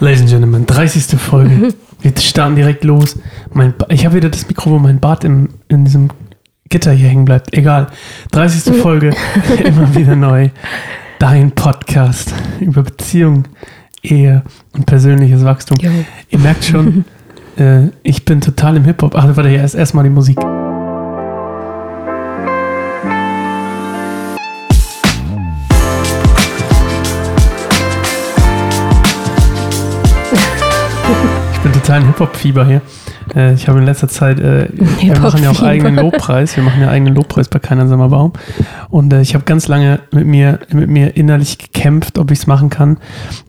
Ladies and Gentlemen, 30. Folge. Wir starten direkt los. Mein ba ich habe wieder das Mikro, wo mein Bart im, in diesem Gitter hier hängen bleibt. Egal. 30. Folge, immer wieder neu. Dein Podcast über Beziehung, Ehe und persönliches Wachstum. Jo. Ihr merkt schon, äh, ich bin total im Hip-Hop. Ach, warte, erst erstmal die Musik. Ich bin total im Hip-Hop-Fieber hier. Äh, ich habe in letzter Zeit, äh, wir machen ja auch eigenen Lobpreis. Wir machen ja eigenen Lobpreis bei Keiner Sommerbaum. Und äh, ich habe ganz lange mit mir, mit mir innerlich gekämpft, ob ich es machen kann,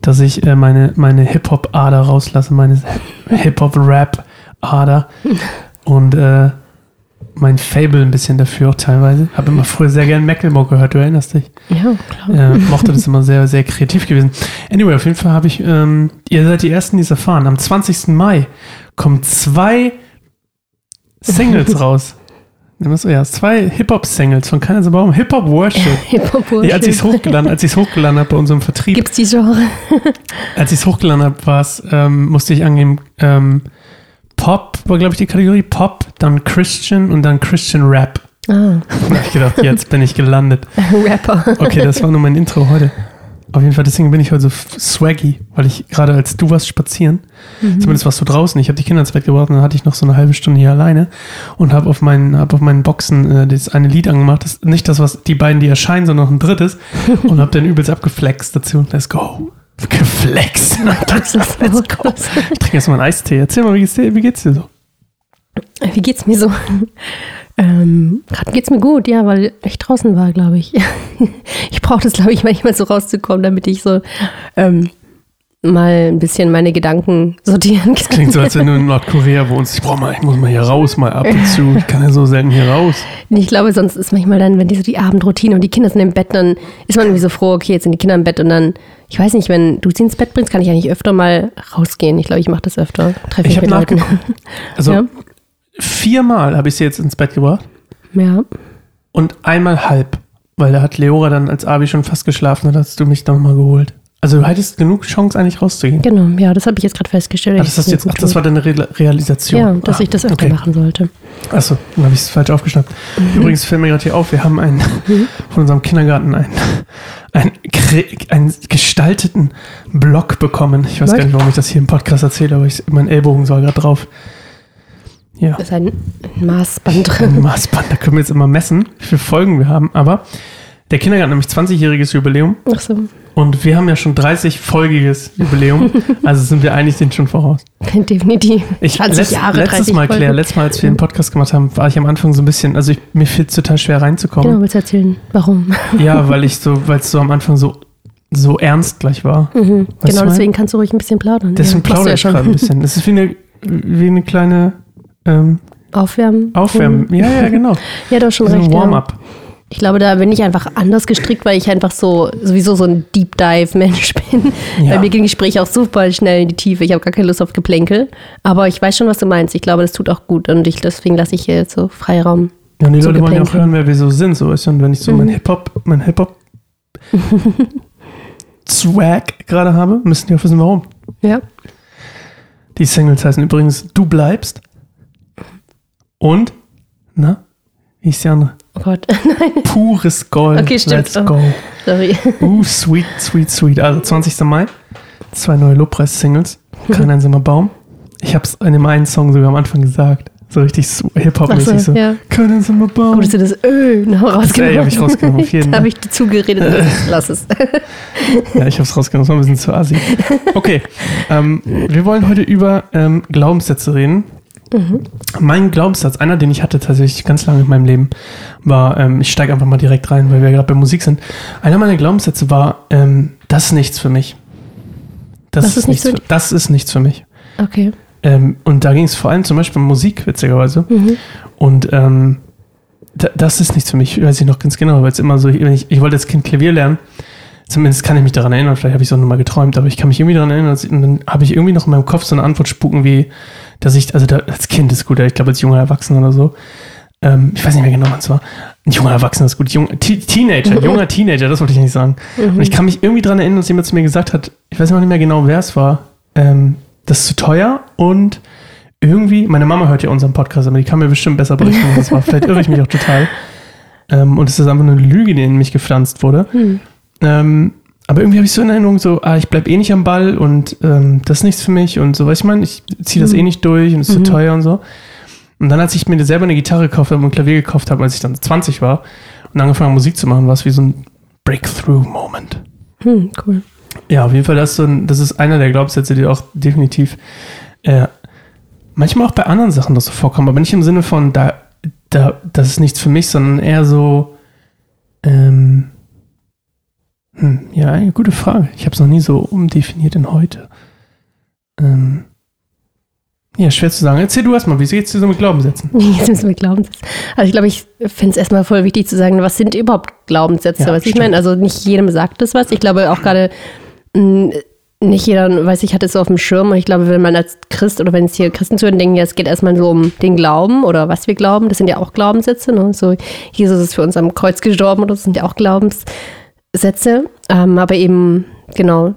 dass ich äh, meine, meine Hip-Hop-Ader rauslasse, meine Hip-Hop-Rap-Ader. Und äh, mein Fable ein bisschen dafür auch teilweise. Habe immer früher sehr gern Macklemore gehört, du erinnerst dich? Ja, klar. äh, mochte das immer sehr, sehr kreativ gewesen. Anyway, auf jeden Fall habe ich, ähm, ihr seid die Ersten, die es erfahren. Am 20. Mai kommen zwei Singles raus. Ja, zwei Hip-Hop-Singles von Keiner so Baum. Hip-Hop-Worship. Hip-Hop Ja, als ich es hochgeladen, als hochgeladen habe bei unserem Vertrieb, Gibt's die Genre? als ich es hochgeladen habe, es, ähm, musste ich angeben, ähm, Pop war, glaube ich, die Kategorie Pop, dann Christian und dann Christian Rap. Ah, Da habe ich gedacht, jetzt bin ich gelandet. Rapper. Okay, das war nur mein Intro heute. Auf jeden Fall, deswegen bin ich heute so swaggy, weil ich gerade als du warst spazieren, zumindest warst du draußen, ich habe die Kinder ins Bett gebracht und dann hatte ich noch so eine halbe Stunde hier alleine und habe auf meinen, hab auf meinen Boxen äh, das eine Lied angemacht, das, nicht das, was die beiden, die erscheinen, sondern noch ein drittes und habe dann übelst abgeflext dazu. Let's go. Geflext. Let's go. Ich trinke jetzt mal einen Eistee. Erzähl mal, wie geht's dir, wie geht's dir so? Wie geht's mir so? Ähm, Gerade geht's mir gut, ja, weil ich draußen war, glaube ich. Ich brauche das, glaube ich, manchmal so rauszukommen, damit ich so ähm, mal ein bisschen meine Gedanken sortieren kann. Klingt so, als wenn du in Nordkorea wohnst. Ich brauch mal, ich muss mal hier raus, mal ab und zu. Ich kann ja so selten hier raus. Ich glaube, sonst ist manchmal dann, wenn die so die Abendroutine und die Kinder sind im Bett, dann ist man irgendwie so froh, okay, jetzt sind die Kinder im Bett und dann, ich weiß nicht, wenn du sie ins Bett bringst, kann ich eigentlich öfter mal rausgehen. Ich glaube, ich mache das öfter. Treffe Ich habe mit Leuten. Also Ja. viermal habe ich sie jetzt ins Bett gebracht Ja. und einmal halb, weil da hat Leora dann, als Abi schon fast geschlafen hat, hast du mich dann mal geholt. Also du hattest genug Chance eigentlich rauszugehen. Genau, ja, das habe ich jetzt gerade festgestellt. Ah, das, du jetzt, ach, das war deine Re Realisation. Ja, dass ah, ich das öfter okay. machen sollte. Achso, dann habe ich es falsch aufgeschnappt. Übrigens fällt mir gerade hier auf, wir haben einen, von unserem Kindergarten einen, einen, einen gestalteten Block bekommen. Ich weiß Was? gar nicht, warum ich das hier im Podcast erzähle, aber ich, mein Ellbogen soll gerade drauf. Ja. Da ist ein Maßband drin. ein Maßband. Da können wir jetzt immer messen, wie viele Folgen wir haben. Aber der Kindergarten hat nämlich 20-jähriges Jubiläum Ach so, und wir haben ja schon 30-folgiges Jubiläum. also sind wir eigentlich den schon voraus. definitiv. Ich, 20 letzt, Jahre, letztes 30 Mal, Claire, Folgen. letztes Mal, als wir den Podcast gemacht haben, war ich am Anfang so ein bisschen, also ich, mir fiel es total schwer reinzukommen. Genau, willst du erzählen, warum? Ja, weil ich so, weil es so am Anfang so, so ernst gleich war. Mhm. Genau, deswegen kannst du ruhig ein bisschen plaudern. Deswegen ja, plaudere ich gerade ein bisschen. Das ist wie eine, wie eine kleine ähm, Aufwärmen. Aufwärmen. Ja, ja, genau. Ja, hast schon So ein recht. Ja. Ich glaube, da bin ich einfach anders gestrickt, weil ich einfach so sowieso so ein Deep Dive Mensch bin. Ja. Bei mir gehen Gespräche auch super schnell in die Tiefe. Ich habe gar keine Lust auf Geplänkel. Aber ich weiß schon, was du meinst. Ich glaube, das tut auch gut und ich, deswegen lasse ich hier jetzt so Freiraum. Ja, und die Leute wollen ja auch hören, wer wir so sind. So, weißt du? Und wenn ich so mein Hip-Hop, mein Hip-Hop Swag gerade habe, müssen die auch wissen, warum. Ja. Die Singles heißen übrigens Du bleibst und, na, wie ist die andere? Oh Gott. Pures Gold. Okay, stimmt. Let's Oh. go. Sorry. Uh, sweet, sweet, sweet. Also 20. Mai, zwei neue Lobpreis-Singles. Kein einsamer Baum. Ich habe es in dem einen Song sogar am Anfang gesagt. So richtig Hip-Hop-mäßig so. so, ja. Kein einsamer Baum. Gut, dass du das Ö noch rausgenommen hab ich rausgenommen, auf jeden Fall. habe ich dir zugeredet. Lass es. Ja, ich habe es rausgenommen. Das war ein bisschen zu assi. Okay, ähm, wir wollen heute über ähm, Glaubenssätze reden. Mein Glaubenssatz, einer, den ich hatte tatsächlich ganz lange in meinem Leben, war, ähm, ich steige einfach mal direkt rein, weil wir gerade bei Musik sind. Einer meiner Glaubenssätze war, ähm, das ist nichts für mich. Das, Das ist nichts nichts für das ist nichts für mich. Okay. Ähm, und da ging es vor allem zum Beispiel um Musik, witzigerweise. Mhm. Und ähm, da, das ist nichts für mich, weiß ich noch ganz genau, weil es immer so, ich, ich wollte als Kind Klavier lernen, zumindest kann ich mich daran erinnern, vielleicht habe ich es auch nur mal geträumt, aber ich kann mich irgendwie daran erinnern, und dann habe ich irgendwie noch in meinem Kopf so eine Antwort spuken wie, dass ich, also da, als Kind ist gut, ich glaube als junger Erwachsener oder so, ähm, ich weiß nicht mehr genau, wann es war, ein junger Erwachsener ist gut, jung, Te Teenager, junger Teenager, das wollte ich nicht sagen. Und ich kann mich irgendwie daran erinnern, dass jemand zu mir gesagt hat, ich weiß noch nicht mehr genau, wer es war, ähm, das ist zu teuer und irgendwie, meine Mama hört ja unseren Podcast, aber die kann mir bestimmt besser berichten, was das war. Vielleicht irre ich mich auch total. Ähm, und es ist einfach eine Lüge, die in mich gepflanzt wurde. Hm. Aber irgendwie habe ich so in Erinnerung, so, ah, ich bleib eh nicht am Ball und ähm, das ist nichts für mich und so, du, ich meine, ich ziehe das Mhm. eh nicht durch und es ist Mhm. zu teuer und so. Und dann, als ich mir selber eine Gitarre gekauft habe und ein Klavier gekauft habe, als ich dann 20 war und angefangen habe, Musik zu machen, war es wie so ein Breakthrough-Moment. Hm, cool. Ja, auf jeden Fall, das ist, so ein, das ist einer der Glaubenssätze, die auch definitiv äh, manchmal auch bei anderen Sachen das so vorkommen, aber nicht im Sinne von, da, da, das ist nichts für mich, sondern eher so, ähm, hm, ja, eine gute Frage. Ich habe es noch nie so umdefiniert in heute. Ähm, ja, schwer zu sagen. Erzähl du erstmal, wie geht's dir so mit Glaubenssätzen? Jetzt müssen wir Glaubenssätze. Also ich glaube, ich finde es erstmal voll wichtig zu sagen, was sind überhaupt Glaubenssätze? Ja, was ich meine, also nicht jedem sagt das was. Ich glaube auch gerade, mh, nicht jeder, weiß ich, hat es so auf dem Schirm. Und ich glaube, wenn man als Christ oder wenn es hier Christen zuhören, denken ja, es geht erstmal so um den Glauben oder was wir glauben. Das sind ja auch Glaubenssätze. Ne? So, Jesus ist für uns am Kreuz gestorben oder das sind ja auch Glaubenssätze. Ähm, aber eben, genau,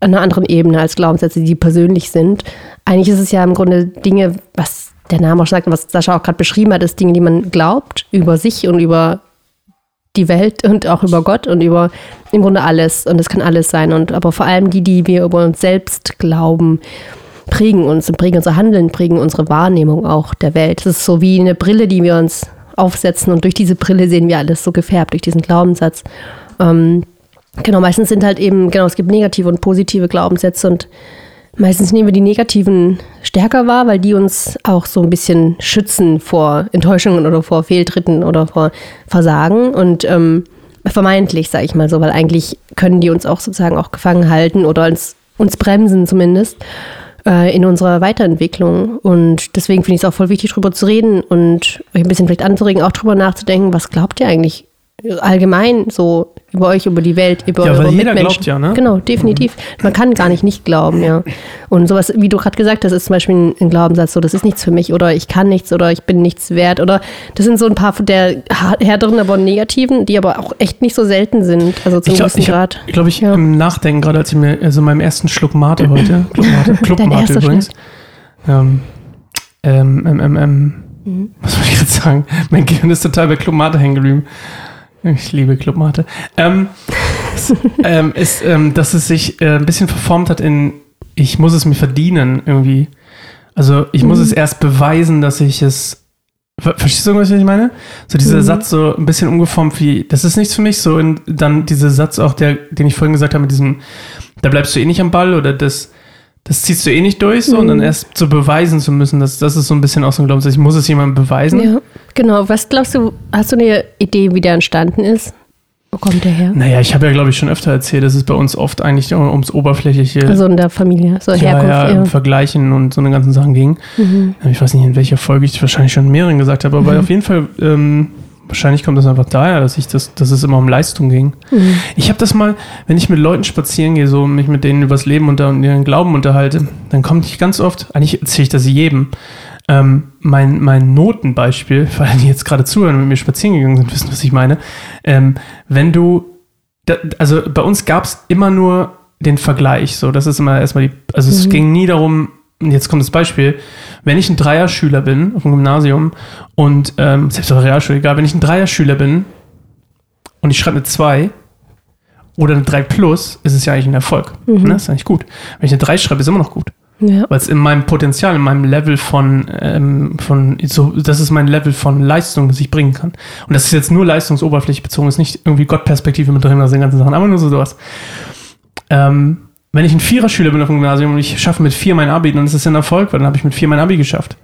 an einer anderen Ebene als Glaubenssätze, die persönlich sind. Eigentlich ist es ja im Grunde Dinge, was der Name auch sagt, was Sascha auch gerade beschrieben hat, ist Dinge, die man glaubt über sich und über die Welt und auch über Gott und über im Grunde alles. Und es kann alles sein. Und aber vor allem die, die wir über uns selbst glauben, prägen uns und prägen unser Handeln, prägen unsere Wahrnehmung auch der Welt. Es ist so wie eine Brille, die wir uns aufsetzen und durch diese Brille sehen wir alles so gefärbt, durch diesen Glaubenssatz. Ähm, genau, meistens sind halt eben, genau, es gibt negative und positive Glaubenssätze und meistens nehmen wir die negativen stärker wahr, weil die uns auch so ein bisschen schützen vor Enttäuschungen oder vor Fehltritten oder vor Versagen und ähm, vermeintlich, sage ich mal so, weil eigentlich können die uns auch sozusagen auch gefangen halten oder uns, uns bremsen zumindest äh, in unserer Weiterentwicklung. Und deswegen finde ich es auch voll wichtig, darüber zu reden und euch ein bisschen vielleicht anzuregen, auch darüber nachzudenken, was glaubt ihr eigentlich allgemein so über euch, über die Welt, über Ja, weil eure jeder Mitmenschen. glaubt ja, ne? Genau, definitiv. Man kann gar nicht nicht glauben, ja. Und sowas, wie du gerade gesagt hast, ist zum Beispiel ein, Glaubenssatz, so das ist nichts für mich oder ich kann nichts oder ich bin nichts wert oder das sind so ein paar der härteren, aber negativen, die aber auch echt nicht so selten sind, also zum Ich glaube, gewissen ich, Grad. ich, glaub, ich Ja. im Nachdenken, gerade als ich mir, also meinem ersten Schluck Mate heute, Club Mate, Club Mate übrigens, ähm, ähm, ähm, ähm, ähm, Mhm. was wollte ich jetzt sagen? Mein Gehirn ist total bei Club Mate hängen geblieben. Ich liebe Club Mate. Ähm, ähm, ist, ähm, dass es sich äh, ein bisschen verformt hat in, ich muss es mir verdienen irgendwie. Also ich muss Mhm. es erst beweisen, dass ich es. Ver verstehst du, was ich meine? So dieser Mhm. Satz so ein bisschen umgeformt wie, das ist nichts für mich, so in, dann dieser Satz auch, der, den ich vorhin gesagt habe, mit diesem, da bleibst du eh nicht am Ball oder das, das ziehst du eh nicht durch, so und dann Mhm. erst zu beweisen zu müssen, das, das ist so ein bisschen aus dem Glaubenssatz, ich muss es jemandem beweisen. Ja, genau. Was glaubst du, hast du eine Idee, wie der entstanden ist? Wo kommt der her? Naja, ich habe ja, glaube ich, schon öfter erzählt, dass es bei uns oft eigentlich ums Oberflächliche Also in der Familie, so ja, Herkunft. ja, Ja, im Vergleichen und so eine ganzen Sachen ging. Mhm. Ich weiß nicht, in welcher Folge ich wahrscheinlich schon mehreren gesagt habe, aber Mhm. auf jeden Fall, ähm, wahrscheinlich kommt das einfach daher, dass ich das, dass es immer um Leistung ging. Mhm. Ich habe das mal, wenn ich mit Leuten spazieren gehe, so mich mit denen übers Leben und ihren Glauben unterhalte, dann kommt ich ganz oft, eigentlich erzähle ich das jedem, ähm, mein, mein Notenbeispiel, weil die jetzt gerade zuhören und mit mir spazieren gegangen sind, wissen, was ich meine. Ähm, wenn du, da, also bei uns gab es immer nur den Vergleich, so, das ist immer erstmal die, also es Mhm. ging nie darum, jetzt kommt das Beispiel, wenn ich ein Dreierschüler bin auf dem Gymnasium und ähm, selbst auf der Realschule, egal, wenn ich ein Dreierschüler bin und ich schreibe eine 2 oder eine 3 plus, ist es ja eigentlich ein Erfolg. Mhm. Ne? Ist eigentlich gut. Wenn ich eine 3 schreibe, ist immer noch gut. Ja. Weil es in meinem Potenzial, in meinem Level von, ähm, von so, das ist mein Level von Leistung, das ich bringen kann. Und das ist jetzt nur leistungsoberflächlich bezogen, ist nicht irgendwie Gottperspektive mit drin, also den ganzen Sachen, aber nur so sowas. Ähm, wenn ich ein Viererschüler bin auf dem Gymnasium und ich schaffe mit vier mein Abi, dann ist das ein Erfolg, weil dann habe ich mit vier mein Abi geschafft.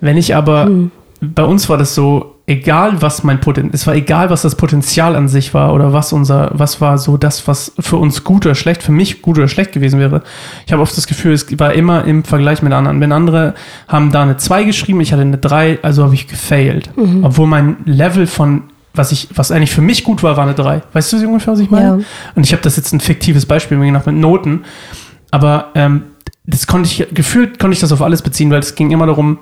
Wenn ich aber, Mhm. bei uns war das so, egal was mein Potenzial, es war egal, was das Potenzial an sich war oder was unser, was war so das, was für uns gut oder schlecht, für mich gut oder schlecht gewesen wäre. Ich habe oft das Gefühl, es war immer im Vergleich mit anderen. Wenn andere haben da eine 2 geschrieben, ich hatte eine 3, also habe ich gefailt. Mhm. Obwohl mein Level von, was ich, was eigentlich für mich gut war, war eine 3. Weißt du ungefähr, was ich meine? Ja. Und ich habe das jetzt ein fiktives Beispiel mir gedacht mit Noten. Aber ähm, das konnte ich, gefühlt konnte ich das auf alles beziehen, weil es ging immer darum,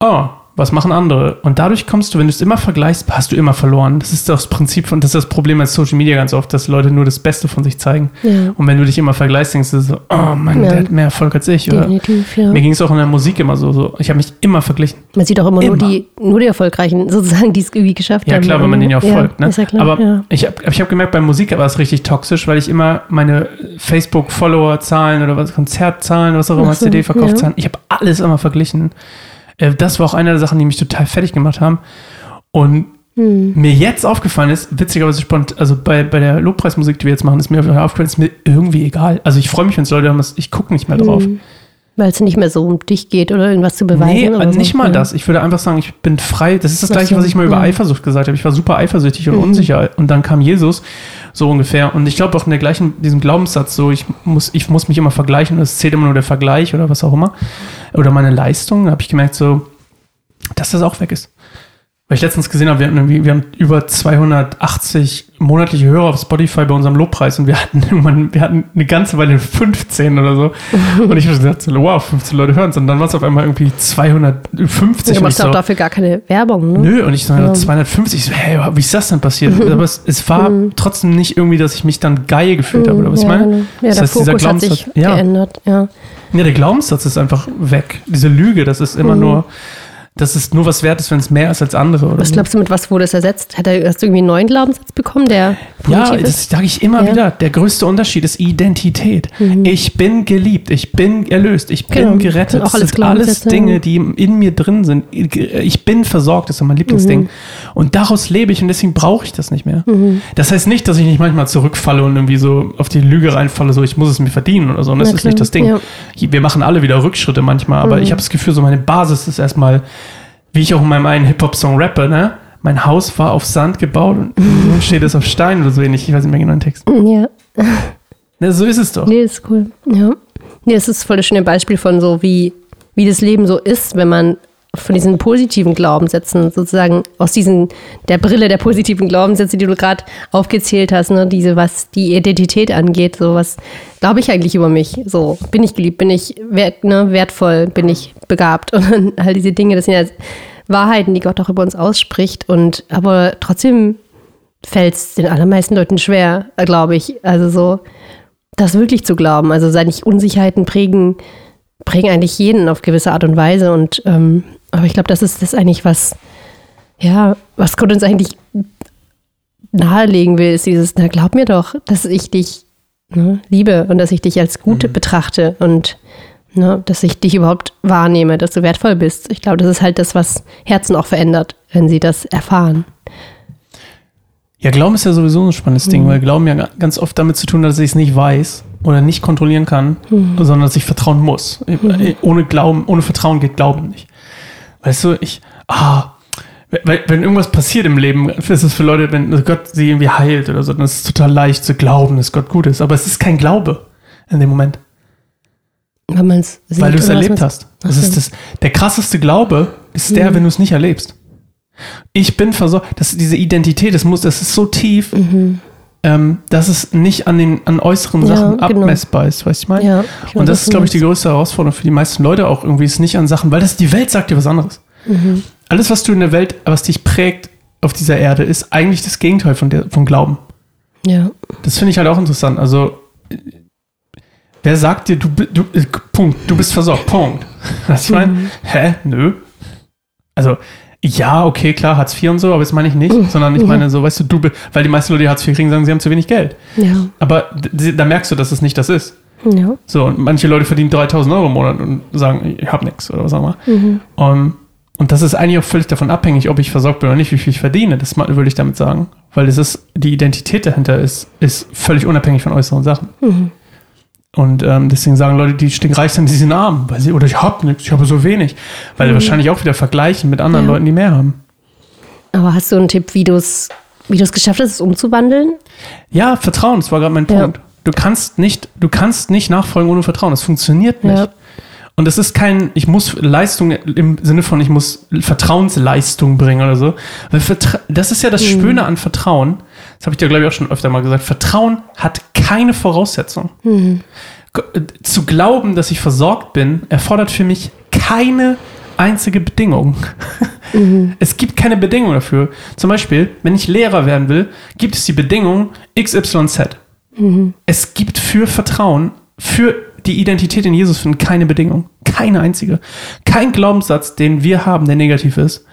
oh, was machen andere? Und dadurch kommst du, wenn du es immer vergleichst, hast du immer verloren. Das ist das Prinzip von, das ist das Problem als Social Media ganz oft, dass Leute nur das Beste von sich zeigen. Ja. Und wenn du dich immer vergleichst, denkst du so, oh Mann, Ja. der hat mehr Erfolg als ich. Oder? Definitiv, ja. Mir ging es auch in der Musik immer so, so. Ich habe mich immer verglichen. Man sieht auch immer, nur Immer. die, nur die Erfolgreichen, sozusagen, die es irgendwie geschafft Ja, haben. klar, wenn man denen ja auch folgt. Ne? Ja klar, aber ja. ich habe ich hab gemerkt, bei Musik war es richtig toxisch, weil ich immer meine Facebook-Follower-Zahlen oder was, Konzertzahlen, was auch immer, so, CD-Verkaufszahlen, ich habe alles immer verglichen. Äh, Das war auch eine der Sachen, die mich total fertig gemacht haben. Und Hm. mir jetzt aufgefallen ist, witzigerweise spannend, also bei, bei der Lobpreismusik, die wir jetzt machen, ist mir aufgefallen, ist mir irgendwie egal. Also ich freue mich, wenn es Leute haben, ich gucke nicht mehr drauf. Weil es nicht mehr so um dich geht oder irgendwas zu beweisen. Nee, oder so. nicht mal ja. das. Ich würde einfach sagen, ich bin frei. Das ist das Ach Gleiche, so, was ich mal über ja. Mhm. Eifersucht gesagt habe. Ich war super eifersüchtig und unsicher. Und dann kam Jesus, so ungefähr. Und ich glaube auch in der gleichen, diesem Glaubenssatz, so, ich muss, ich muss mich immer vergleichen. Es zählt immer nur der Vergleich oder was auch immer. Oder meine Leistung. Habe ich gemerkt, so, dass das auch weg ist. Weil ich letztens gesehen habe, wir, hatten irgendwie, wir haben über 280 monatliche Hörer auf Spotify bei unserem Lobpreis und wir hatten irgendwann, wir hatten eine ganze Weile 15 oder so. Und ich habe gesagt, so, wow, 15 Leute hören es. Und dann war es auf einmal irgendwie 250. Du ich machst so, auch dafür gar keine Werbung, ne? Nö, und ich so, Ja. 250. Ich so, hey, wie ist das denn passiert? Aber es, es war trotzdem nicht irgendwie, dass ich mich dann geil gefühlt habe, oder was ich ja, meine? genau. Ja, Das der heißt, dieser Fokus hat sich Glaubenssatz- ja. geändert, ja. Ja, der Glaubenssatz ist einfach weg. Diese Lüge, das ist Mhm. immer nur, dass es nur was wert ist, wenn es mehr ist als andere. Oder Was so. glaubst du, mit was wurde es ersetzt? Hat er, hast du irgendwie einen neuen Glaubenssatz bekommen, der Ja, das ist? sage ich immer Ja. Mhm. wieder. Der größte Unterschied ist Identität. Ich bin geliebt, ich bin erlöst, ich bin Genau. gerettet. Auch Das alles sind alles. Dinge, die in mir drin sind. Ich bin versorgt, das ist mein Lieblingsding. Mhm. Und daraus lebe ich und deswegen brauche ich das nicht mehr. Das heißt nicht, dass ich nicht manchmal zurückfalle und irgendwie so auf die Lüge reinfalle, so ich muss es mir verdienen oder so. Und das ist nicht das Ding. ja. Mhm. Wir machen alle wieder Rückschritte manchmal, aber ich habe das Gefühl, so meine Basis ist erstmal, wie ich auch in meinem einen Hip-Hop-Song rappe, ne? Mein Haus war auf Sand gebaut und nun steht es auf Stein oder so ähnlich. Ich weiß nicht mehr genau den Text. Ja, Ne, so ist es doch. nee, ist cool. Ja. Nee, es ist voll das schöne Beispiel von so, wie, wie das Leben so ist, wenn man von diesen positiven Glaubenssätzen sozusagen aus diesen, der Brille der positiven Glaubenssätze, die du gerade aufgezählt hast, ne, diese, was die Identität angeht, so was glaube ich eigentlich über mich, so bin ich geliebt, bin ich wert, ne, wertvoll, bin ich begabt. Und all diese Dinge, das sind ja Wahrheiten, die Gott auch über uns ausspricht. Und aber trotzdem fällt es den allermeisten Leuten schwer, glaube ich, also so das wirklich zu glauben, also seine Unsicherheiten prägen prägen eigentlich jeden auf gewisse Art und Weise. Und ähm, aber ich glaube, das ist das eigentlich, was, ja, was Gott uns eigentlich nahelegen will, ist dieses, na glaub mir doch, dass ich dich ne, liebe und dass ich dich als gut betrachte und ne, dass ich dich überhaupt wahrnehme, dass du wertvoll bist. Ich glaube, das ist halt das, was Herzen auch verändert, wenn sie das erfahren. Ja, Glauben ist ja sowieso ein spannendes Ding, weil Glauben ja ganz oft damit zu tun hat, dass ich es nicht weiß oder nicht kontrollieren kann, sondern dass ich vertrauen muss. Ohne Glauben, ohne Vertrauen geht Glauben nicht. Weißt du, ich, ah, weil, wenn irgendwas passiert im Leben, ist es für Leute, wenn Gott sie irgendwie heilt oder so, dann ist es total leicht zu glauben, dass Gott gut ist. Aber es ist kein Glaube in dem Moment, es weil du es erlebt hast. Das ist das, der krasseste Glaube ist der, wenn du es nicht erlebst. Ich bin versorgt, das, diese Identität, das muss, das ist so tief, ähm, dass es nicht an den an äußeren Ja, Sachen genau. abmessbar ist, weißt du, ich meine? Ja, ich Und das ist, glaube ich, die größte Herausforderung für die meisten Leute auch irgendwie, ist nicht an Sachen, weil das die Welt sagt dir was anderes. Mhm. Alles, was du in der Welt, was dich prägt auf dieser Erde, ist eigentlich das Gegenteil von der, vom Glauben. Ja. Das finde ich halt auch interessant. Also, wer sagt dir, du, du äh, Punkt, du bist versorgt, Punkt. Was ich meine? Mhm. Hä? Nö. Also, ja, okay, klar, Hartz IV und so, aber das meine ich nicht, Mhm. sondern ich meine so, weißt du, du, weil die meisten Leute, die Hartz IV kriegen, sagen, sie haben zu wenig Geld. Ja. Aber da merkst du, dass es nicht das ist. Ja. So, und manche Leute verdienen 3000 Euro im Monat und sagen, ich habe nichts oder was auch immer. Mhm. Um, und das ist eigentlich auch völlig davon abhängig, ob ich versorgt bin oder nicht, wie viel ich verdiene. Das würde ich damit sagen. Weil das ist, die Identität dahinter ist, ist völlig unabhängig von äußeren Sachen. Mhm. Und ähm, deswegen sagen Leute, die stinkreich sind, die sind arm. Weil sie, oder ich habe nichts, ich habe so wenig. Weil sie wahrscheinlich auch wieder vergleichen mit anderen Mhm. Ja. Leuten, die mehr haben. Aber hast du einen Tipp, wie du es wie du es geschafft hast, es umzuwandeln? Ja, Vertrauen, das war gerade mein Ja. Punkt. Du kannst nicht, du kannst nicht nachfolgen ohne Vertrauen. Das funktioniert nicht. Ja. Und es ist kein, ich muss Leistung im Sinne von, ich muss Vertrauensleistung bringen oder so. Weil Vertra das ist ja das Schöne an Vertrauen. Das habe ich dir, glaube ich, auch schon öfter mal gesagt. Vertrauen hat keine Voraussetzung. Äh, Zu glauben, dass ich versorgt bin, erfordert für mich keine einzige Bedingung. Es gibt keine Bedingung dafür. Zum Beispiel, wenn ich Lehrer werden will, gibt es die Bedingung XYZ. Es gibt für Vertrauen, für die Identität in Jesus finden keine Bedingung. Keine einzige. Kein Glaubenssatz, den wir haben, der negativ ist,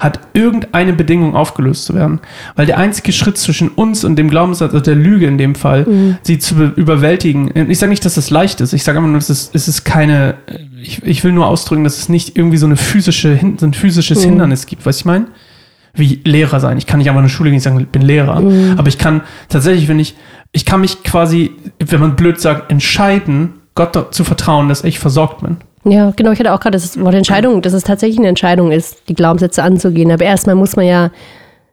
hat irgendeine Bedingung aufgelöst zu werden. Weil der einzige Schritt zwischen uns und dem Glaubenssatz, also der Lüge in dem Fall, sie zu be- überwältigen. Ich sage nicht, dass das leicht ist. Ich sage einfach nur, es ist, es ist keine, ich, ich will nur ausdrücken, dass es nicht irgendwie so eine physische, so ein physisches Hindernis gibt. Du, ich meine? Wie Lehrer sein. Ich kann nicht einfach in der Schule gehen und sagen, ich bin Lehrer. Aber ich kann tatsächlich, wenn ich, ich kann mich quasi, wenn man blöd sagt, entscheiden, Gott zu vertrauen, dass ich versorgt bin. Ja, genau. Ich hatte auch gerade das Wort Entscheidung, dass es tatsächlich eine Entscheidung ist, die Glaubenssätze anzugehen. Aber erstmal muss man ja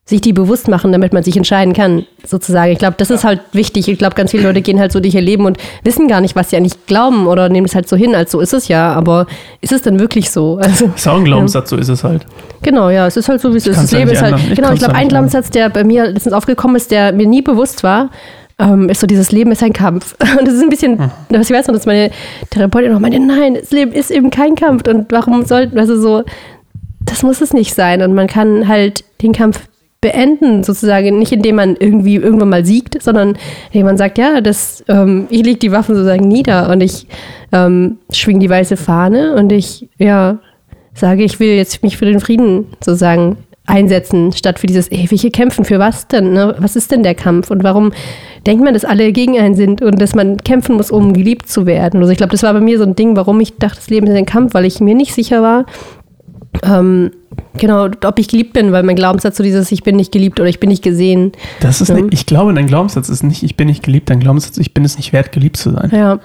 sich die bewusst machen, damit man sich entscheiden kann, sozusagen. Ich glaube, das ist halt wichtig. Ich glaube, ganz viele Leute gehen halt so durch ihr Leben und wissen gar nicht, was sie eigentlich glauben oder nehmen es halt so hin, als so ist es ja. Aber ist es denn wirklich so? Also, Ist auch ein Glaubenssatz, so ist es halt. Genau, ja, es ist halt so, wie es ist. Das ja Leben ist halt. ändern. Ich genau, kann's ich glaube, ja ein Glaubenssatz, der bei mir letztens aufgekommen ist, der mir nie bewusst war, ähm, ist so, dieses Leben ist ein Kampf. Und das ist ein bisschen, Hm. was ich weiß noch, dass meine Therapeutin noch meinte, nein, das Leben ist eben kein Kampf. Und warum sollten, also so, das muss es nicht sein. Und man kann halt den Kampf beenden, sozusagen, nicht indem man irgendwie irgendwann mal siegt, sondern indem man sagt, ja, das, ähm, ich lege die Waffen sozusagen nieder und ich ähm, schwing die weiße Fahne und ich, ja, sage, ich will jetzt mich für den Frieden sozusagen einsetzen, statt für dieses ewige Kämpfen. Für was denn? Ne? Was ist denn der Kampf? Und warum denkt man, dass alle gegen einen sind und dass man kämpfen muss, um geliebt zu werden? Also ich glaube, das war bei mir so ein Ding, warum ich dachte, das Leben ist ein Kampf, weil ich mir nicht sicher war, ähm, genau, ob ich geliebt bin, weil mein Glaubenssatz so dieses, ich bin nicht geliebt oder ich bin nicht gesehen. Das ist Ja. nicht, ich glaube, dein Glaubenssatz ist nicht, ich bin nicht geliebt, dein Glaubenssatz, ich bin es nicht wert, geliebt zu sein. Ja,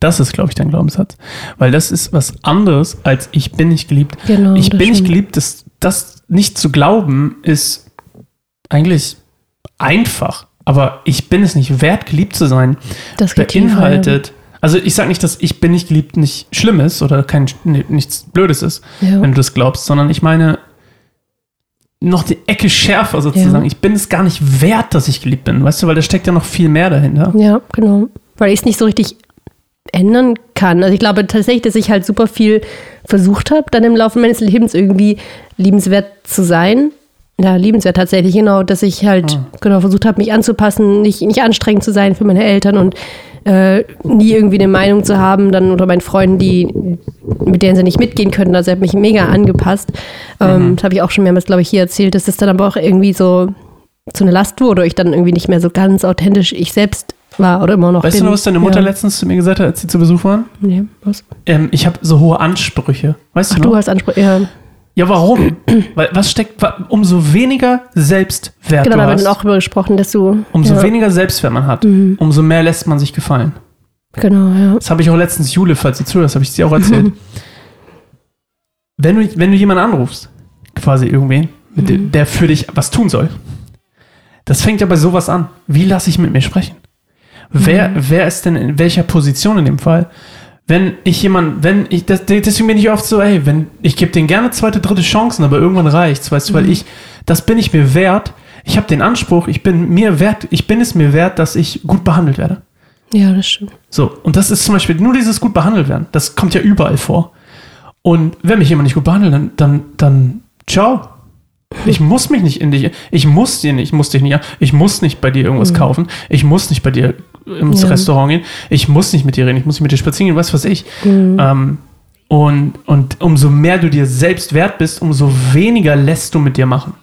Das ist, glaube ich, dein Glaubenssatz. Weil das ist was anderes als ich bin nicht geliebt. Genau, ich bin nicht stimmt. geliebt, das, das nicht zu glauben, ist eigentlich einfach. Aber ich bin es nicht wert, geliebt zu sein, das beinhaltet. Also ich sage nicht, dass ich bin nicht geliebt nicht schlimm ist oder kein, nichts Blödes ist, Ja. wenn du das glaubst, sondern ich meine noch die Ecke schärfer sozusagen. Ja. Ich bin es gar nicht wert, dass ich geliebt bin, weißt du, weil da steckt ja noch viel mehr dahinter. Ja, genau. Weil ich es nicht so richtig ändern kann. Also ich glaube tatsächlich, dass ich halt super viel versucht habe, dann im Laufe meines Lebens irgendwie liebenswert zu sein. Ja, liebenswert tatsächlich, genau, dass ich halt genau versucht habe, mich anzupassen, nicht, nicht anstrengend zu sein für meine Eltern und äh, nie irgendwie eine Meinung zu haben, dann unter meinen Freunden, die, mit denen sie nicht mitgehen könnten. Also ich habe mich mega angepasst. Ähm, das habe ich auch schon mehrmals, glaube ich, hier erzählt, dass das dann aber auch irgendwie so zu einer Last wurde, ich dann irgendwie nicht mehr so ganz authentisch ich selbst war oder immer noch Weißt bin. du noch, was deine Mutter ja. letztens zu mir gesagt hat, als sie zu Besuch waren? Nee, was? Ähm, ich habe so hohe Ansprüche. Weißt Ach, du du noch? hast Anspruch. Ja, Ja, warum? Weil was steckt, umso weniger Selbstwert genau, da du haben wir hast, dann auch drüber gesprochen, dass du. umso ja, Mhm. weniger Selbstwert man hat, umso mehr lässt man sich gefallen. Genau, ja. Das habe ich auch letztens Jule, falls sie zuhört, das habe ich dir auch erzählt. wenn, du, wenn du jemanden anrufst, quasi irgendwen, dem, der für dich was tun soll, das fängt ja bei sowas an. Wie lasse ich mit mir sprechen? Wer, wer ist denn in welcher Position in dem Fall? Wenn ich jemand, wenn ich, das, deswegen bin ich oft so, ey, wenn, ich gebe denen gerne zweite, dritte Chancen, aber irgendwann reicht's, weißt du, weil ich, das bin ich mir wert, ich habe den Anspruch, ich bin mir wert, ich bin es mir wert, dass ich gut behandelt werde. Ja, das stimmt. So, und das ist zum Beispiel nur dieses gut behandelt werden. Das kommt ja überall vor. Und wenn mich jemand nicht gut behandelt, dann, dann, dann ciao. Ich muss mich nicht in dich, ich muss dir nicht, ich muss dich nicht, ich muss nicht bei dir irgendwas kaufen, ich muss nicht bei dir ins Ja. Restaurant gehen, ich muss nicht mit dir reden, ich muss nicht mit dir spazieren gehen, was weiß ich. Ähm, und, und umso mehr du dir selbst wert bist, umso weniger lässt du mit dir machen.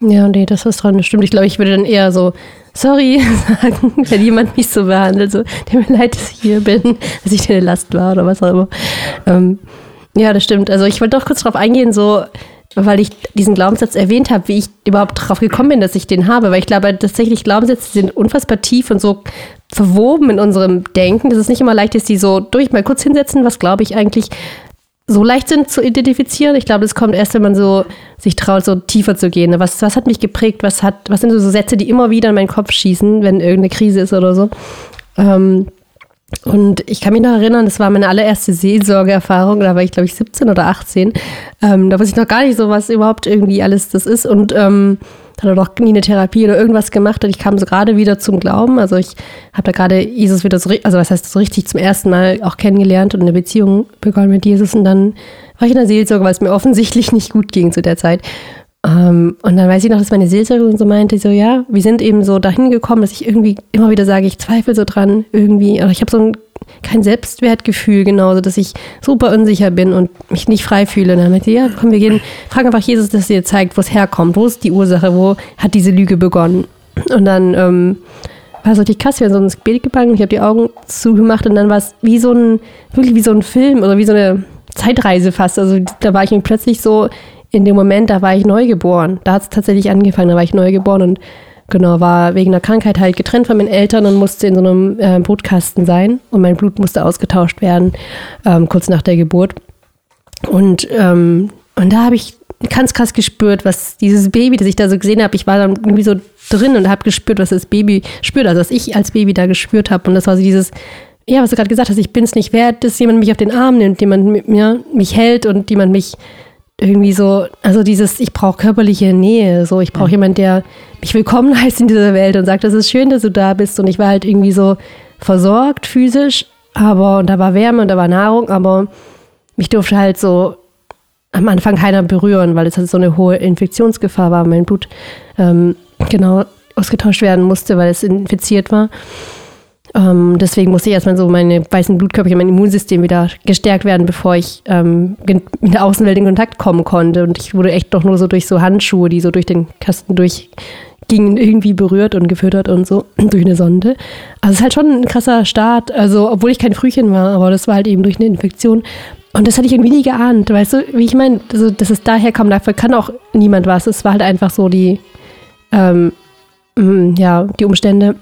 Ja, nee, das ist dran, das stimmt. Ich glaube, ich würde dann eher so, sorry sagen, wenn jemand mich so behandelt. So, tut mir leid, dass ich hier bin, dass ich dir eine Last war oder was auch immer. Ähm, ja, das stimmt. Also ich wollte doch kurz darauf eingehen, so, weil ich diesen Glaubenssatz erwähnt habe, wie ich überhaupt darauf gekommen bin, dass ich den habe. Weil ich glaube tatsächlich, Glaubenssätze sind unfassbar tief und so verwoben in unserem Denken, dass es nicht immer leicht ist, die so durch mal kurz hinsetzen, was glaube ich eigentlich so leicht sind zu identifizieren. Ich glaube, das kommt erst, wenn man so sich traut, so tiefer zu gehen. Was, was hat mich geprägt? Was hat, was sind so Sätze, die immer wieder in meinen Kopf schießen, wenn irgendeine Krise ist oder so? Ähm, und ich kann mich noch erinnern, das war meine allererste Seelsorgeerfahrung, da war ich, glaube ich, 17 oder 18. Ähm, da wusste ich noch gar nicht so, was überhaupt irgendwie alles das ist. Und ähm, hatte noch nie eine Therapie oder irgendwas gemacht und ich kam so gerade wieder zum Glauben. Also ich habe da gerade Jesus wieder so, also was heißt so richtig zum ersten Mal auch kennengelernt und eine Beziehung begonnen mit Jesus und dann war ich in der Seelsorge, weil es mir offensichtlich nicht gut ging zu der Zeit. Ähm, und dann weiß ich noch, dass meine Seelsorgerin so meinte, so ja, wir sind eben so dahin gekommen, dass ich irgendwie immer wieder sage, ich zweifle so dran irgendwie. Oder ich habe so ein, kein Selbstwertgefühl genauso, dass ich super unsicher bin und mich nicht frei fühle. Und dann meinte sie, ja, komm, wir gehen, fragen einfach Jesus, dass er dir zeigt, wo es herkommt, wo ist die Ursache, wo hat diese Lüge begonnen. Und dann ähm, war es richtig krass, wir haben so ins Gebet gegangen, ich habe die Augen zugemacht und dann war es wie so ein, wirklich wie so ein Film oder wie so eine Zeitreise fast. Also da war ich plötzlich so in dem Moment, da war ich neugeboren. Da hat es tatsächlich angefangen, da war ich neugeboren und genau, war wegen einer Krankheit halt getrennt von meinen Eltern und musste in so einem äh, Brutkasten sein und mein Blut musste ausgetauscht werden, ähm, kurz nach der Geburt. Und, ähm, und da habe ich ganz krass gespürt, was dieses Baby, das ich da so gesehen habe, ich war dann irgendwie so drin und habe gespürt, was das Baby spürt, also was ich als Baby da gespürt habe. Und das war so dieses, ja, was du gerade gesagt hast, ich bin es nicht wert, dass jemand mich auf den Arm nimmt, jemand mit mir mich hält und jemand mich irgendwie so, also dieses, ich brauche körperliche Nähe, so, ich brauche mhm. jemanden, der mich willkommen heißt in dieser Welt und sagt, das ist schön, dass du da bist. Und ich war halt irgendwie so versorgt physisch, aber, und da war Wärme und da war Nahrung, aber mich durfte halt so am Anfang keiner berühren, weil es halt so eine hohe Infektionsgefahr war, mein Blut ähm, genau ausgetauscht werden musste, weil es infiziert war. Ähm, deswegen musste ich erstmal so meine weißen Blutkörperchen, mein Immunsystem wieder gestärkt werden, bevor ich ähm, mit der Außenwelt in Kontakt kommen konnte. Und ich wurde echt doch nur so durch so Handschuhe, die so durch den Kasten durchgingen, irgendwie berührt und gefüttert und so durch eine Sonde. Also es ist halt schon ein krasser Start. Also, obwohl ich kein Frühchen war, aber das war halt eben durch eine Infektion. Und das hatte ich irgendwie nie geahnt, weißt du, wie ich meine, also, dass es daher kam, dafür kann auch niemand was. Es war halt einfach so die, ähm, mm, ja, die Umstände.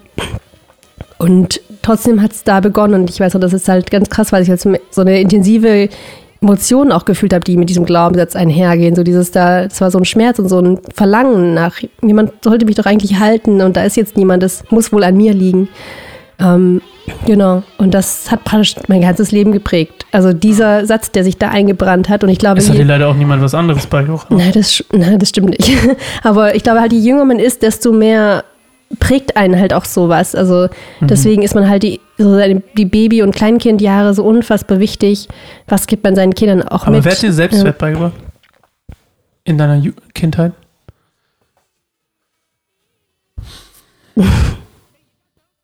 Und trotzdem hat es da begonnen und ich weiß auch, das ist halt ganz krass, weil ich halt so eine intensive Emotion auch gefühlt habe, die mit diesem Glaubenssatz einhergehen. So dieses da, es war so ein Schmerz und so ein Verlangen nach, jemand sollte mich doch eigentlich halten und da ist jetzt niemand, das muss wohl an mir liegen. Ähm, genau. Und das hat praktisch mein ganzes Leben geprägt. Also dieser Satz, der sich da eingebrannt hat und ich glaube. Es hat dir leider auch niemand was anderes beigebracht. Nein, das, nein, das stimmt nicht. Aber ich glaube halt, je jünger man ist, desto mehr prägt einen halt auch sowas. Also mhm. deswegen ist man halt die, so die Baby- und Kleinkindjahre so unfassbar wichtig. Was gibt man seinen Kindern auch Aber mit? wer hat dir Selbstwert ja. beigebracht? In deiner Ju Kindheit?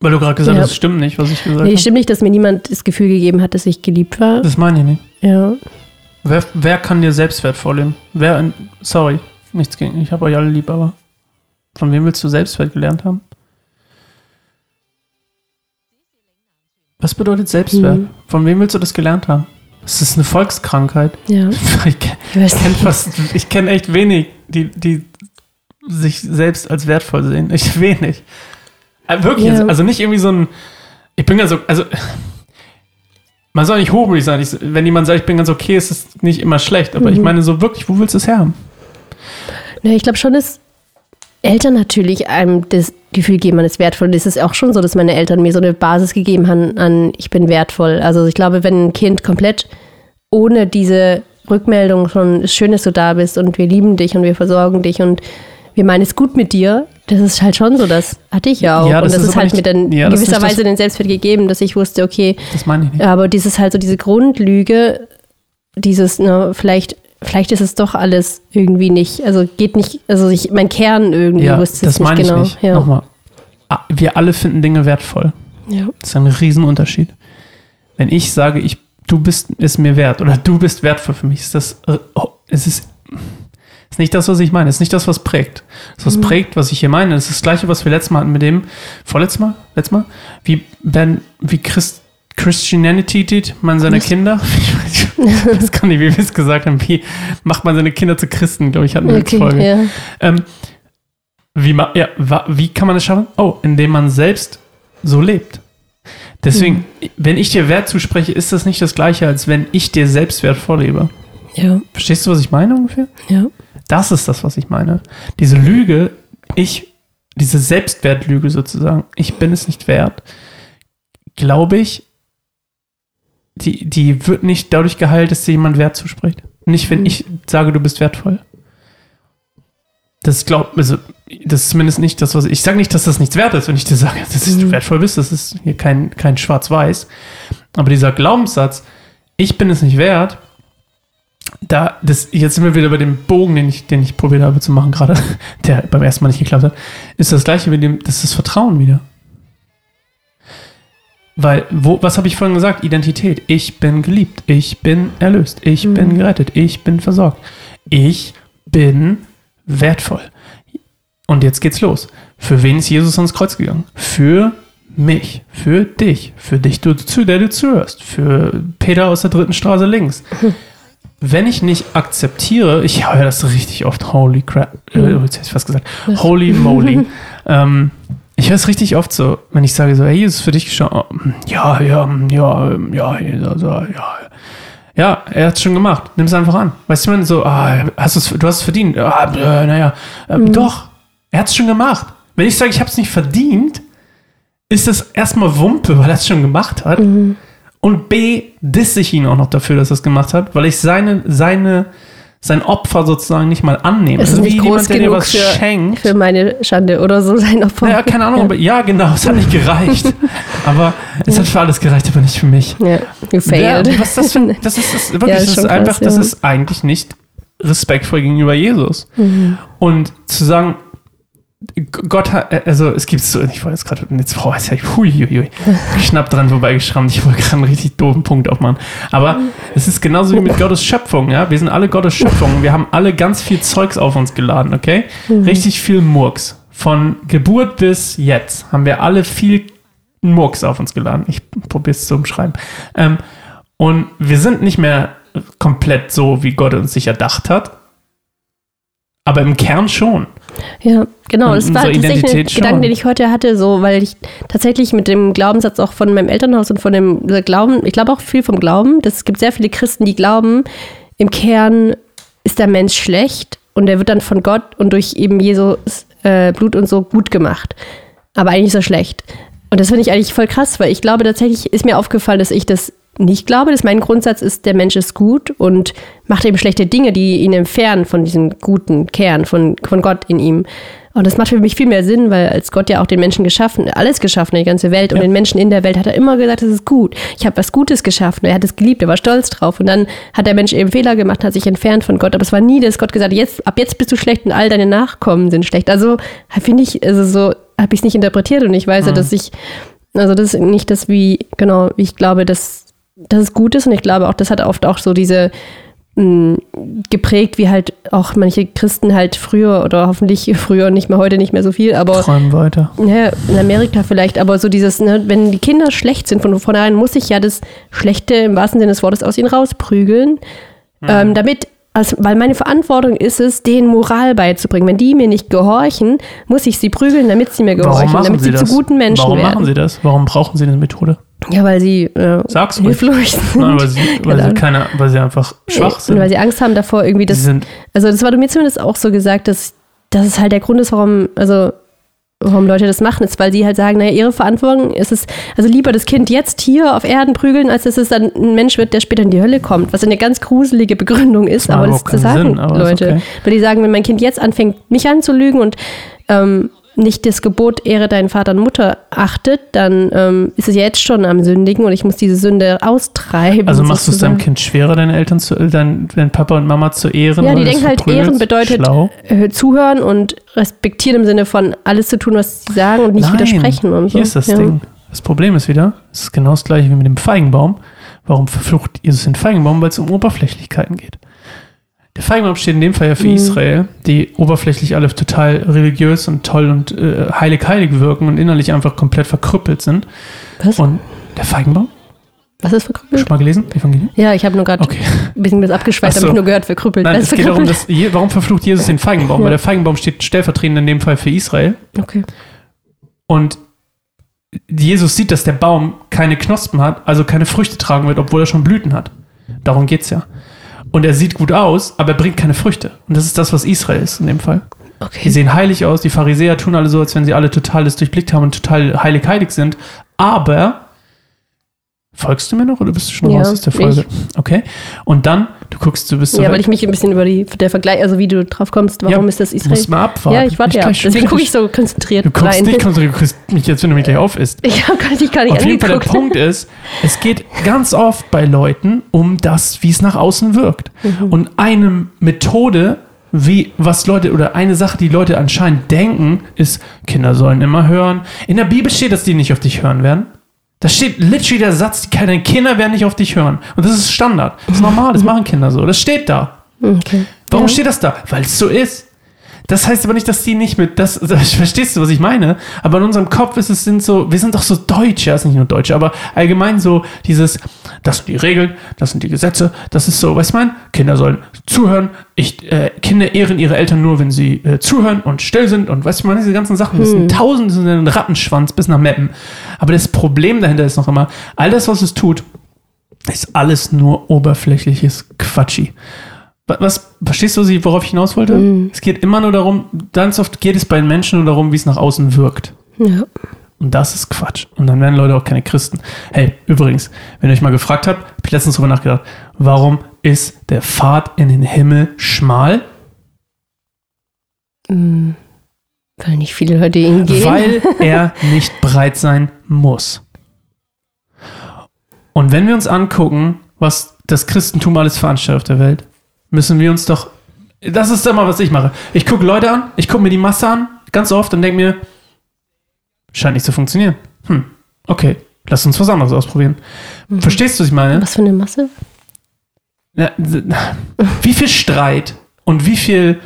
Weil du gerade gesagt ja. hast, es stimmt nicht, was ich gesagt habe. Nee, stimmt nicht, dass mir niemand das Gefühl gegeben hat, dass ich geliebt war. Das meine ich nicht. Ja. Wer, wer kann dir Selbstwert vorleben? Wer, sorry, nichts gegen, ich habe euch alle lieb, aber von wem willst du Selbstwert gelernt haben? Was bedeutet Selbstwert? Mhm. Von wem willst du das gelernt haben? Das ist eine Volkskrankheit. Ja. Ich, kenne kenn echt wenig, die, die sich selbst als wertvoll sehen. Ich wenig. Äh, wirklich, ja. also nicht irgendwie so ein. Ich bin ganz so. Also, man soll nicht hobrig sein. Ich, wenn jemand sagt, ich bin ganz okay, ist es nicht immer schlecht. Aber mhm. ich meine so wirklich, wo willst du es her haben? Ja, ich glaube schon, dass Eltern natürlich einem das Gefühl geben, man ist wertvoll. Es ist auch schon so, dass meine Eltern mir so eine Basis gegeben haben an, ich bin wertvoll. Also ich glaube, wenn ein Kind komplett ohne diese Rückmeldung schon schön, dass du da bist und wir lieben dich und wir versorgen dich und wir meinen es gut mit dir, das ist halt schon so, das hatte ich ja auch. Ja, das und das ist, ist halt nicht, mir dann ja, in gewisser Weise den Selbstwert gegeben, dass ich wusste, okay, das meine ich nicht. aber dieses halt so diese Grundlüge, dieses, ne, vielleicht vielleicht ist es doch alles irgendwie nicht, also geht nicht, also ich, mein Kern irgendwie ja, wusste es nicht genau. Nicht. Ja. Nochmal. Ah, wir alle finden Dinge wertvoll. Ja. Das ist ein Riesenunterschied. Wenn ich sage, ich, du bist es mir wert oder du bist wertvoll für mich, ist das, oh, es ist, ist nicht das, was ich meine. Es ist nicht das, was prägt. Das, was mhm. prägt, was ich hier meine, es ist das Gleiche, was wir letztes Mal hatten mit dem, vorletztes Mal, letztes Mal, wie, wenn, wie Christ, Christianity tut man seine Kinder. das kann ich, wie wir es gesagt haben. Wie macht man seine Kinder zu Christen, glaube ich, hatten wir okay, Folge. Ja. Ähm, wie, ja, wie kann man das schaffen? Oh, indem man selbst so lebt. Deswegen, hm. wenn ich dir Wert zuspreche, ist das nicht das Gleiche, als wenn ich dir Selbstwert vorlebe. Ja. Verstehst du, was ich meine ungefähr? Ja. Das ist das, was ich meine. Diese Lüge, ich, diese Selbstwertlüge sozusagen, ich bin es nicht wert, glaube ich, die, die wird nicht dadurch geheilt, dass dir jemand Wert zuspricht. Nicht, wenn mhm. ich sage, du bist wertvoll. Das glaubt, also, das ist zumindest nicht das, was ich, ich sage nicht, dass das nichts wert ist, wenn ich dir sage, dass du mhm. wertvoll bist. Das ist hier kein, kein Schwarz-Weiß. Aber dieser Glaubenssatz, ich bin es nicht wert, da, das, jetzt sind wir wieder bei dem Bogen, den ich, den ich probiert habe zu machen gerade, der beim ersten Mal nicht geklappt hat, ist das gleiche mit dem, das ist das Vertrauen wieder. Weil, wo, was habe ich vorhin gesagt? Identität. Ich bin geliebt. Ich bin erlöst. Ich Mhm. bin gerettet. Ich bin versorgt. Ich bin wertvoll. Und jetzt geht's los. Für wen ist Jesus ans Kreuz gegangen? Für mich. Für dich. Für dich, du, zu der du zuhörst. Für Peter aus der dritten Straße links. Wenn ich nicht akzeptiere, ich höre das richtig oft, holy crap, äh, jetzt hätte ich fast gesagt, holy moly. ähm, ich höre es richtig oft so, wenn ich sage so, hey, Jesus, für dich geschah, oh, ja, ja, ja, ja, ja, ja, ja. Ja, er hat es schon gemacht. Nimm es einfach an. Weißt du, man so, ah, hast du's, du hast es verdient. Ah, äh, naja, ähm, doch, er hat es schon gemacht. Wenn ich sage, ich habe es nicht verdient, ist das erstmal Wumpe, weil er es schon gemacht hat. Und B, disse ich ihn auch noch dafür, dass er es gemacht hat, weil ich seine, seine, sein Opfer sozusagen nicht mal annehme. Es ist Also nicht wie groß jemand, der dir genug was für, schenkt. für meine Schande oder so sein Opfer. Ja, keine Ahnung, aber ja, genau, es hat nicht gereicht. aber es hat für alles gereicht, aber nicht für mich. Ja, you failed. Ja, was ist das für das ist das wirklich, Ja, ist das ist einfach, krass, das ja. ist eigentlich nicht respektvoll gegenüber Jesus. Mhm. Und zu sagen, Gott hat, also es gibt so, ich wollte jetzt gerade, jetzt Frau ist ja, hui, hui, hui, knapp dran vorbeigeschrammt, ich wollte gerade einen richtig doofen Punkt aufmachen. Aber es ist genauso wie mit Gottes Schöpfung, ja. Wir sind alle Gottes Schöpfung. Wir haben alle ganz viel Zeugs auf uns geladen, okay? Richtig viel Murks. Von Geburt bis jetzt haben wir alle viel Murks auf uns geladen. Ich probiere es zu umschreiben. Ähm, und wir sind nicht mehr komplett so, wie Gott uns sich erdacht hat. Aber im Kern schon. Ja, genau. Das war tatsächlich ein. Gedanke, den ich heute hatte, so, weil ich tatsächlich mit dem Glaubenssatz auch von meinem Elternhaus und von dem Glauben, ich glaube auch viel vom Glauben, dass es gibt sehr viele Christen, die glauben, im Kern ist der Mensch schlecht und er wird dann von Gott und durch eben Jesus äh, Blut und so gut gemacht. Aber eigentlich ist er schlecht. Und das finde ich eigentlich voll krass, weil ich glaube tatsächlich ist mir aufgefallen, dass ich das nicht glaube, dass mein Grundsatz ist, der Mensch ist gut und macht eben schlechte Dinge, die ihn entfernen von diesem guten Kern, von, von Gott in ihm. Und das macht für mich viel mehr Sinn, weil als Gott ja auch den Menschen geschaffen, alles geschaffen, die ganze Welt und Ja. den Menschen in der Welt, hat er immer gesagt, das ist gut. Ich habe was Gutes geschaffen. Er hat es geliebt, er war stolz drauf. Und dann hat der Mensch eben Fehler gemacht, hat sich entfernt von Gott. Aber es war nie, dass Gott gesagt hat, jetzt, ab jetzt bist du schlecht und all deine Nachkommen sind schlecht. Also finde ich, also so habe ich es nicht interpretiert und ich weiß ja, dass ich, also das ist nicht das, wie, genau, wie ich glaube, dass, dass es gut ist. Und ich glaube auch, das hat oft auch so diese mh, geprägt, wie halt auch manche Christen halt früher oder hoffentlich früher, nicht mehr heute, nicht mehr so viel, aber Träumen weiter. ja, in Amerika vielleicht, aber so dieses, ne, wenn die Kinder schlecht sind von vornherein, muss ich ja das Schlechte im wahrsten Sinne des Wortes aus ihnen rausprügeln, Mhm. ähm, damit, also, weil meine Verantwortung ist es, denen Moral beizubringen. Wenn die mir nicht gehorchen, muss ich sie prügeln, damit sie mir Warum gehorchen, damit sie sie zu guten Menschen Warum werden. machen sie das? Warum brauchen sie eine Methode? Ja, weil sie äh, Sag's hilflos sind. Nein, weil sie, weil sie keine, weil sie einfach schwach Und sind. weil sie Angst haben davor, irgendwie das Also das war mir zumindest auch so gesagt, dass, dass es halt der Grund ist, warum, also warum Leute das machen, ist, weil sie halt sagen, naja, ihre Verantwortung ist es, also lieber das Kind jetzt hier auf Erden prügeln, als dass es dann ein Mensch wird, der später in die Hölle kommt, was eine ganz gruselige Begründung ist, Das aber das, keinen sagen Sinn, Leute. okay. Weil die sagen, wenn mein Kind jetzt anfängt, mich anzulügen und ähm, nicht das Gebot Ehre deinen Vater und Mutter achtet, dann ähm, ist es ja jetzt schon am Sündigen und ich muss diese Sünde austreiben. also machst du es deinem Kind schwerer, deine Eltern zu, äh, dein, dein Papa und Mama zu ehren? Ja, die denken halt? Ehren bedeutet äh, zuhören und respektieren im Sinne von alles zu tun, was sie sagen und nicht Nein, widersprechen und so. Hier ist das ja. Ding. Das Problem ist wieder, es ist genau das gleiche wie mit dem Feigenbaum. Warum verflucht Jesus den Feigenbaum? Weil es um Oberflächlichkeiten geht. Der Feigenbaum steht in dem Fall ja für Mhm. Israel, die oberflächlich alle total religiös und toll und äh, heilig heilig wirken und innerlich einfach komplett verkrüppelt sind. Was? Und der Feigenbaum? was ist verkrüppelt? Schon mal gelesen? Evangelium? Ja, ich habe nur gerade Okay. ein bisschen das abgeschweift, Ach habe so. ich nur gehört, verkrüppelt. Nein, es ist geht darum, verkrüppelt? dass, Je- warum verflucht Jesus den Feigenbaum? Ja. Weil der Feigenbaum steht stellvertretend in dem Fall für Israel. Okay. Und Jesus sieht, dass der Baum keine Knospen hat, also keine Früchte tragen wird, obwohl er schon Blüten hat. Darum geht's ja. Und er sieht gut aus, aber er bringt keine Früchte. Und das ist das, was Israel ist in dem Fall. Die okay. sehen heilig aus, die Pharisäer tun alle so, als wenn sie alle total das durchblickt haben und total heilig heilig sind. Aber Folgst du mir noch oder bist du schon Ja, raus aus der Folge? Okay. Und dann, du guckst, du bist so. Ja, weil ich mich ein bisschen über die, der Vergleich, also wie du drauf kommst, warum Ja, ist das du Israel? musst mal abwarten. Ja, ich warte ja. Deswegen gucke ich so konzentriert Du guckst rein. nicht, kommst, du kriegst mich jetzt, wenn du mich gleich auf isst. ich habe dich gar nicht Auf jeden Fall der. Punkt ist, es geht ganz oft bei Leuten um das, wie es nach außen wirkt. Mhm. Und eine Methode, wie was Leute oder eine Sache, die Leute anscheinend denken, ist, Kinder sollen immer hören. In der Bibel steht, dass die nicht auf dich hören werden. Da steht literally der Satz, deine Kinder werden nicht auf dich hören. Und das ist Standard. Das ist normal, das machen Kinder so. Das steht da. Okay. Warum Ja. steht das da? Weil es so ist. Das heißt aber nicht, dass die nicht mit das, das verstehst du, was ich meine? Aber in unserem Kopf ist es sind so, wir sind doch so Deutsche, das ist nicht nur Deutsche, aber allgemein so dieses, das sind die Regeln, das sind die Gesetze, das ist so, weißt du, mein, Kinder sollen zuhören, ich, äh, Kinder ehren ihre Eltern nur, wenn sie äh, zuhören und still sind und weißt du, man, diese ganzen Sachen, das sind tausende, das sind ein Rattenschwanz bis nach Meppen. Aber das Problem dahinter ist noch immer, all das, was es tut, ist alles nur oberflächliches Quatschi. Wa- Was, verstehst du, Sie, worauf ich hinaus wollte? Es geht immer nur darum, ganz oft geht es bei den Menschen nur darum, wie es nach außen wirkt. Ja. Und das ist Quatsch. Und dann werden Leute auch keine Christen. Hey, übrigens, wenn ihr euch mal gefragt habt, hab ich letztens drüber nachgedacht, warum ist der Pfad in den Himmel schmal? Hm. Weil nicht viele Leute ihn gehen. Weil er nicht breit sein muss. Und wenn wir uns angucken, was das Christentum alles veranstaltet auf der Welt, müssen wir uns doch. Das ist immer, was ich mache. Ich gucke Leute an, ich gucke mir die Masse an, ganz oft, und denke mir, scheint nicht zu funktionieren. Hm, okay, lass uns was anderes ausprobieren. Verstehst du, was ich meine? Was für eine Masse? D- wie viel Streit und wie viel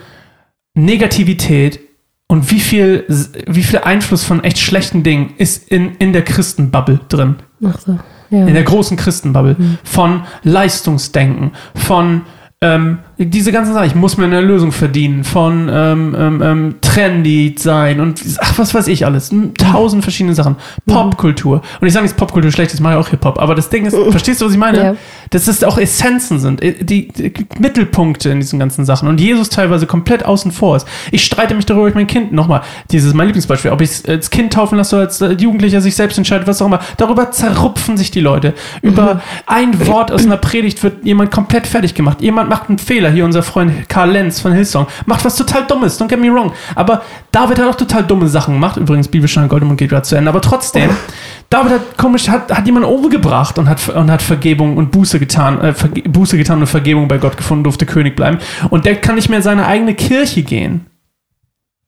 Negativität und wie viel, wie viel Einfluss von echt schlechten Dingen ist in, in der Christenbubble drin. Ach so. Ja. In der großen Christenbubble. Von Leistungsdenken, von ähm, diese ganzen Sachen, ich muss mir eine Lösung verdienen, von ähm, ähm, ähm, trendy sein und ach, was weiß ich alles. Tausend verschiedene Sachen. Popkultur. Und ich sage nicht, Popkultur schlecht ist, ich mache auch Hip-Hop. Aber das Ding ist, verstehst du, was ich meine? Ja. Dass es auch Essenzen sind, äh, die, die Mittelpunkte in diesen ganzen Sachen. Und Jesus teilweise komplett außen vor ist. Ich streite mich darüber, ob ich mein Kind, nochmal, dieses mein Lieblingsbeispiel, ob ich es als Kind taufen lasse oder als äh, Jugendlicher sich selbst entscheidet, was auch immer. Darüber zerrupfen sich die Leute. Über ein Wort aus einer Predigt wird jemand komplett fertig gemacht. Jemand macht einen Fehler. Hier unser Freund Karl Lenz von Hillsong macht was total Dummes. Don't get me wrong. Aber David hat auch total dumme Sachen gemacht. Übrigens, Bibelstein Goldemund geht gerade zu Ende. Aber trotzdem, David hat komisch, hat, hat jemanden umgebracht und hat, und hat Vergebung und Buße getan, äh, Verge Buße getan und Vergebung bei Gott gefunden, durfte König bleiben. Und der kann nicht mehr in seine eigene Kirche gehen.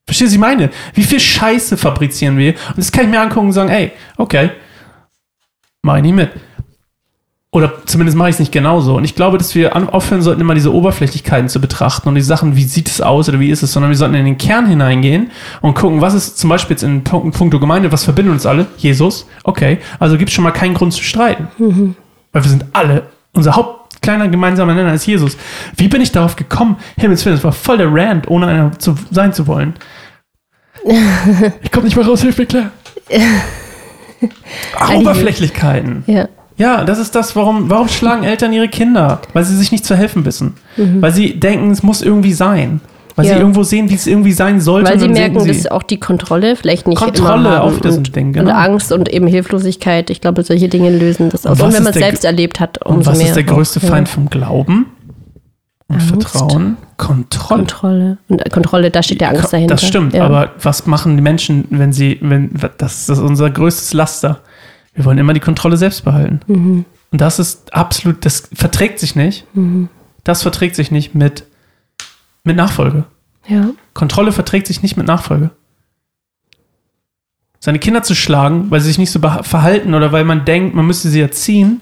Verstehst du, was ich meine? Wie viel Scheiße fabrizieren wir? Und das kann ich mir angucken und sagen, ey, okay, mach ich nicht mit. Oder zumindest mache ich es nicht genauso. Und ich glaube, dass wir aufhören sollten, immer diese Oberflächlichkeiten zu betrachten und die Sachen, wie sieht es aus oder wie ist es, sondern wir sollten in den Kern hineingehen und gucken, was ist zum Beispiel jetzt in puncto Gemeinde, was verbindet uns alle? Jesus. Okay, also gibt es schon mal keinen Grund zu streiten. Weil wir sind alle, unser Haupt kleiner gemeinsamer Nenner ist Jesus. Wie bin ich darauf gekommen? Himmels Willen, das war voll der Rant, ohne einer zu, sein zu wollen. Ich komme nicht mehr raus, hilf mir, Claire. Oberflächlichkeiten. Ja. Ja, das ist das, warum, warum schlagen Eltern ihre Kinder? Weil sie sich nicht zu helfen wissen. Weil sie denken, es muss irgendwie sein. Weil Ja. sie irgendwo sehen, wie es irgendwie sein sollte. Weil und sie merken, denken dass auch die Kontrolle vielleicht nicht Kontrolle immer haben auf das und, Ding, und genau. Angst und eben Hilflosigkeit. Ich glaube, solche Dinge lösen das aus. was Und wenn man es selbst erlebt hat, umso Und was mehr. ist der größte ja. Feind vom Glauben? Und Angst. Vertrauen? Kontrolle. Kontrolle. Und äh, Kontrolle, da steht der Angst dahinter. Das stimmt, ja. aber was machen die Menschen, wenn sie, wenn, das ist unser größtes Laster. Wir wollen immer die Kontrolle selbst behalten. Mhm. Und das ist absolut, das verträgt sich nicht. Das verträgt sich nicht mit, mit Nachfolge. Ja. Kontrolle verträgt sich nicht mit Nachfolge. Seine Kinder zu schlagen, weil sie sich nicht so verhalten oder weil man denkt, man müsste sie erziehen,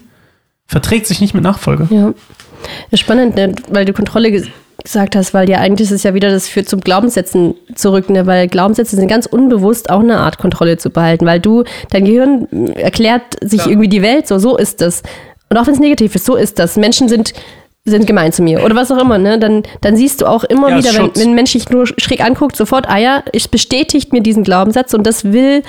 verträgt sich nicht mit Nachfolge. Ja. spannend, ne? weil du Kontrolle gesagt hast, weil ja eigentlich ist es ja wieder, das führt zum Glaubenssätzen zurück, ne? weil Glaubenssätze sind ganz unbewusst auch eine Art Kontrolle zu behalten, weil du, dein Gehirn äh, erklärt sich Ja. irgendwie die Welt so, so ist das. Und auch wenn es negativ ist, so ist das. Menschen sind sind gemein zu mir oder was auch immer, ne? Dann, dann siehst du auch immer Ja, wieder, wenn, wenn ein Mensch dich nur schräg anguckt, sofort, ah ja, es bestätigt mir diesen Glaubenssatz und das will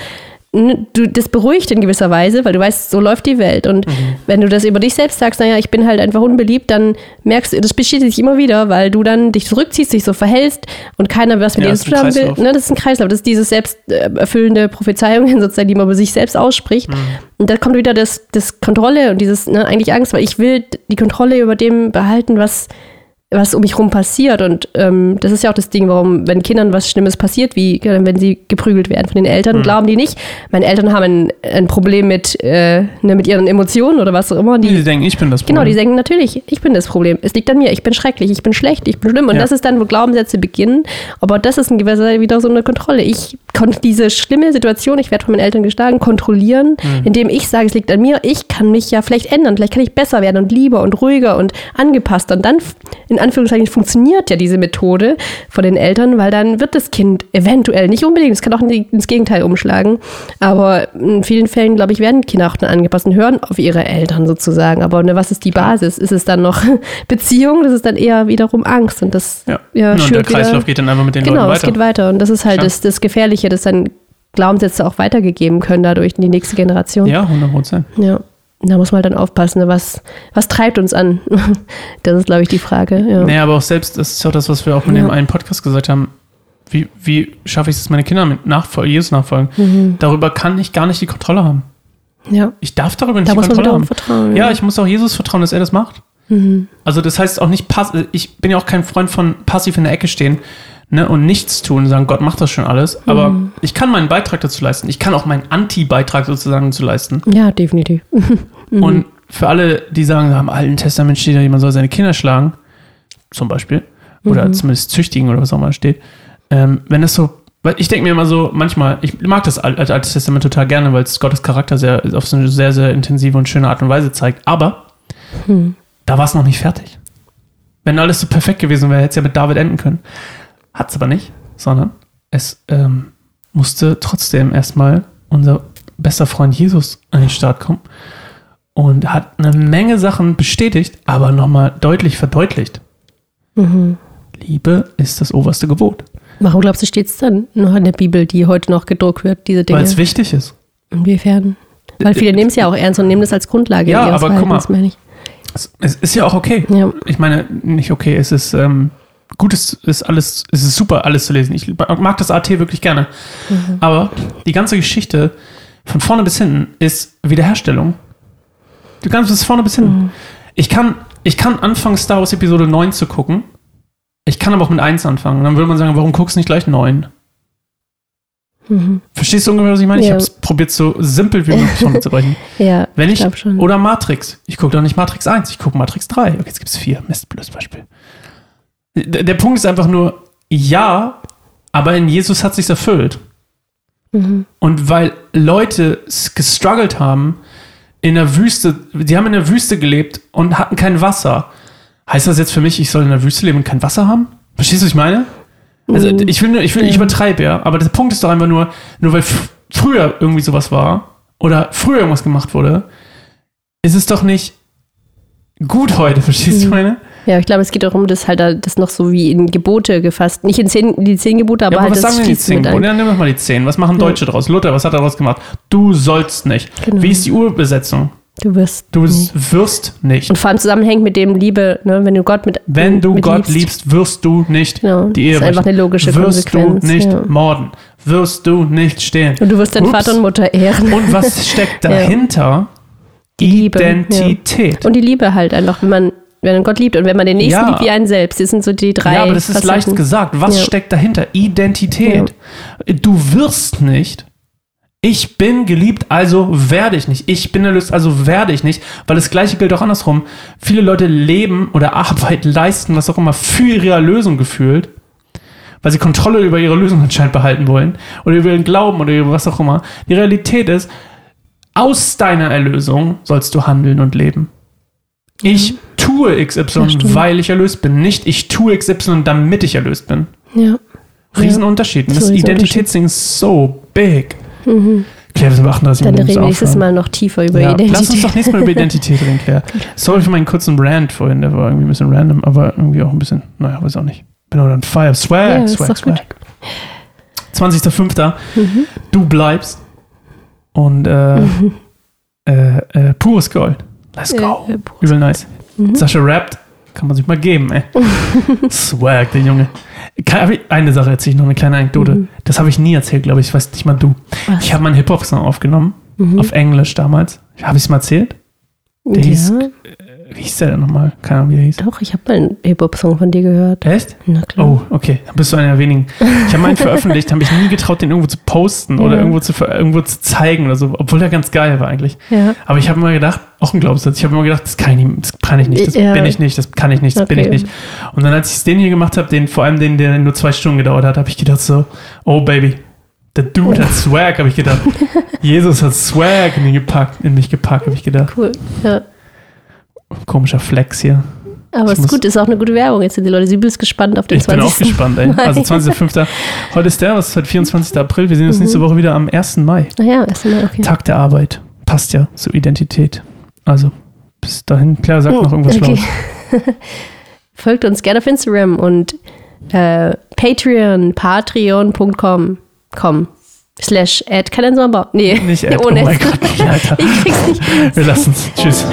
du, das beruhigt in gewisser Weise, weil du weißt, so läuft die Welt. Und wenn du das über dich selbst sagst, naja, ich bin halt einfach unbeliebt, dann merkst du, das bestätigt sich immer wieder, weil du dann dich zurückziehst, dich so verhältst und keiner was mit Ja, dir zu tun haben will. Ne, das ist ein Kreislauf. Das ist diese selbsterfüllende Prophezeiungen sozusagen, die man über sich selbst ausspricht. Mhm. Und da kommt wieder das, das Kontrolle und dieses, ne, eigentlich Angst, weil ich will die Kontrolle über dem behalten, was, was um mich rum passiert. Und ähm, das ist ja auch das Ding, warum, wenn Kindern was Schlimmes passiert, wie wenn sie geprügelt werden von den Mhm. Eltern, glauben die nicht, meine Eltern haben ein, ein Problem mit, äh, ne, mit ihren Emotionen oder was auch immer. Die, Die denken, ich bin das Genau, die Problem. denken natürlich, ich bin das Problem. Es liegt an mir, ich bin schrecklich, ich bin schlecht, ich bin schlimm. Und Ja. das ist dann, wo Glaubenssätze beginnen. Aber das ist in gewisser Weise wieder so eine Kontrolle. Ich konnte diese schlimme Situation, ich werde von meinen Eltern geschlagen, kontrollieren, Mhm. indem ich sage, es liegt an mir. Ich kann mich ja vielleicht ändern, vielleicht kann ich besser werden und lieber und ruhiger und angepasster. Und dann, in Anführungszeichen, funktioniert ja diese Methode von den Eltern, weil dann wird das Kind eventuell, nicht unbedingt, es kann auch ins Gegenteil umschlagen, aber in vielen Fällen, glaube ich, werden Kinder auch dann angepasst und hören auf ihre Eltern sozusagen. Aber ne, was ist die Basis? Ist es dann noch Beziehung? Das ist dann eher wiederum Angst und das Ja. ja, und der Kreislauf wieder, geht dann einfach mit den Genau, Leuten es weiter. geht weiter und das ist halt Klar. das, das Gefährliche, dass dann Glaubenssätze auch weitergegeben können dadurch in die nächste Generation. Ja, 100 Prozent. Ja. Da muss man halt dann aufpassen, ne? was, was treibt uns an? Das ist, glaube ich, die Frage. Ja. Nee, aber auch selbst, das ist ja auch das, was wir auch mit Ja. dem einen Podcast gesagt haben. Wie, wie schaffe ich es, dass meine Kinder mit Nachfol Jesus nachfolgen? Mhm. Darüber kann ich gar nicht die Kontrolle haben. ja. Ich darf darüber nicht Da die muss man Kontrolle wiederum haben. vertrauen. Ja, ich muss auch Jesus vertrauen, dass er das macht. Mhm. Also das heißt auch nicht pass ich bin ja auch kein Freund von passiv in der Ecke stehen ne, und nichts tun und sagen, Gott macht das schon alles. Aber Mhm. ich kann meinen Beitrag dazu leisten. Ich kann auch meinen Anti-Beitrag sozusagen dazu leisten. ja, definitiv. Mhm. Und für alle, die sagen, im Alten Testament steht ja, man soll seine Kinder schlagen, zum Beispiel, oder Mhm. zumindest züchtigen oder was auch immer steht, ähm, wenn das so, weil ich denke mir immer so, manchmal, ich mag das Al- Al- Alte Testament total gerne, weil es Gottes Charakter sehr, auf so eine sehr, sehr intensive und schöne Art und Weise zeigt, aber Hm. da war es noch nicht fertig. Wenn alles so perfekt gewesen wäre, hätte es ja mit David enden können. Hat es aber nicht, sondern es ähm, musste trotzdem erstmal unser bester Freund Jesus an den Start kommen und hat eine Menge Sachen bestätigt, aber nochmal deutlich verdeutlicht. Mhm. Liebe ist das oberste Gebot, Warum glaubst du, steht es dann noch in der Bibel, die heute noch gedruckt wird, diese Dinge? weil es wichtig ist. Inwiefern? Weil viele nehmen es ja auch ernst und nehmen das als Grundlage Ja, aber guck mal. Es ist ja auch okay. Ja. Ich meine, nicht okay, es ist ähm, gut, es ist alles, es ist super, alles zu lesen. Ich mag das AT wirklich gerne. Mhm. Aber die ganze Geschichte von vorne bis hinten ist Wiederherstellung. Du kannst bis vorne bis hinten. Mhm. Ich kann, ich kann anfangen, Star Wars Episode 9 zu gucken. Ich kann aber auch mit 1 anfangen. Dann würde man sagen, warum guckst du nicht gleich 9? Mhm. Verstehst du ungefähr, was ich meine? Ich Ja. habe es probiert, so simpel wie möglich runterzubrechen. Ja, Wenn ich, schon. oder Matrix. Ich gucke doch nicht Matrix 1, ich gucke Matrix 3. Okay, jetzt gibt es 4. Mist, blödes Beispiel. Der, Punkt ist einfach nur, ja, aber in Jesus hat sich erfüllt. Mhm. Und weil Leute gestruggelt haben in der Wüste, die haben in der Wüste gelebt und hatten kein Wasser. Heißt das jetzt für mich, ich soll in der Wüste leben und kein Wasser haben? Verstehst du, was ich meine? Also Mhm. ich will, nur- ich will, ich übertreibe ja, aber der Punkt ist doch einfach nur, nur weil früher irgendwie sowas war oder früher irgendwas gemacht wurde, ist es doch nicht gut heute, verstehst du Mhm. meine? Ja, ich glaube, es geht darum, das halt da- das noch so wie in Gebote gefasst. Nicht in zehn, die zehn Gebote, aber ja, aber halt was das sagen denn die zehn Gebote? Ja, nimm doch mal die zehn. Was machen Ja. Deutsche draus? Luther, was hat er daraus gemacht? Du sollst nicht. Genau. Wie ist die Urbesetzung? Du wirst. Du nie. wirst nicht. Und vor allem zusammenhängt mit dem Liebe, ne, wenn du Gott mit. Wenn du mit Gott liebst, wirst du nicht Genau, die Ehe das ist einfach eine logische wirst Konsequenz. du nicht ja. morden. Wirst du nicht stehlen. Und du wirst deinen Ups. Vater und Mutter ehren. Und was steckt Ja. dahinter? Die Liebe, ja. Identität. Und die Liebe halt einfach, wenn man, wenn man Gott liebt und wenn man den Nächsten Ja. liebt wie einen selbst. Das sind so die drei. Ja, aber das ist Facetten. leicht gesagt. Was Ja. steckt dahinter? Identität. Du wirst nicht. Ich bin geliebt, also werde ich nicht. Ich bin erlöst, also werde ich nicht. Weil das Gleiche gilt auch andersrum. Viele Leute leben oder Arbeit leisten, was auch immer, für ihre Erlösung gefühlt. Weil sie Kontrolle über ihre Lösung anscheinend behalten wollen. Oder über ihren Glauben oder über was auch immer. Die Realität ist, aus deiner Erlösung sollst du handeln und leben. Ich tue Ja, XY, stimmt. weil ich erlöst bin. Nicht ich tue XY, damit ich erlöst bin. Ja. Riesenunterschied. So das. Identitätsding ist so big. Mhm. Claire, wir sind bei 38 Dann Minuten. reden wir nächstes. Mal noch tiefer über ja, Identität. Lass uns doch nächstes Mal über Identität reden, Claire. Sorry für meinen kurzen Rant vorhin, der war irgendwie ein bisschen random, aber irgendwie auch ein bisschen, naja, weiß auch nicht. Bin auch on fire. Swag, Ja, ist swag, gut. swag. 20.05. Mhm. Du bleibst. und äh, äh, äh, pures Gold. Let's Ja, go. äh, Übel nice. Mhm. Sascha rappt, kann man sich mal geben, ey. Swag, der Junge. Eine Sache erzähle ich noch, eine kleine Anekdote. Mhm. Das habe ich nie erzählt, glaube ich. Ich weiß nicht mal du. Was? Ich habe mal einen Hip-Hop-Song aufgenommen, Mhm. auf Englisch damals. Habe ich es mal erzählt? der hieß- ja, Wie hieß der denn nochmal? Keine Ahnung, wie der hieß. doch, ich habe mal einen Hip-Hop-Song von dir gehört. Echt? Na klar. Oh, okay. Dann bist du einer der wenigen. Ich habe meinen veröffentlicht, habe mich nie getraut, den irgendwo zu posten oder Ja. irgendwo zu, irgendwo zu zeigen oder so, obwohl der ganz geil war eigentlich. Ja. Aber ich habe immer gedacht, auch ein Glaubenssatz, ich habe immer gedacht, das kann ich, nicht, das kann ich nicht, das Ja. bin ich nicht, das kann ich nicht, das bin ich Okay. nicht. Und dann, als ich den hier gemacht habe, den, vor allem den, der nur zwei Stunden gedauert hat, habe ich gedacht so, oh Baby, der Dude hat Swag, habe ich gedacht. Jesus hat Swag in, mich gepackt, in mich gepackt, habe ich gedacht. Cool. Ja. Komischer Flex hier. Aber Ich ist gut, ist auch eine gute Werbung jetzt sind die Leute. Sie bist gespannt auf den Ich bin 20. auch gespannt, ey. Also 20.05. Heute ist der, was ist heute 24. April. Wir sehen uns nächste Woche wieder am 1. Mai. Naja, erstmal, okay. Tag der Arbeit. Passt ja zur Identität. Also, bis dahin, klar, sag noch irgendwas Okay. Schlaues. Folgt uns gerne auf Instagram und äh, Patreon, patreon.com com, slash add keinen Sommerbau. Nee, Nicht. Oh ohne mein S. Gott, Alter. Ich krieg's nicht. Wir lassen es. Tschüss.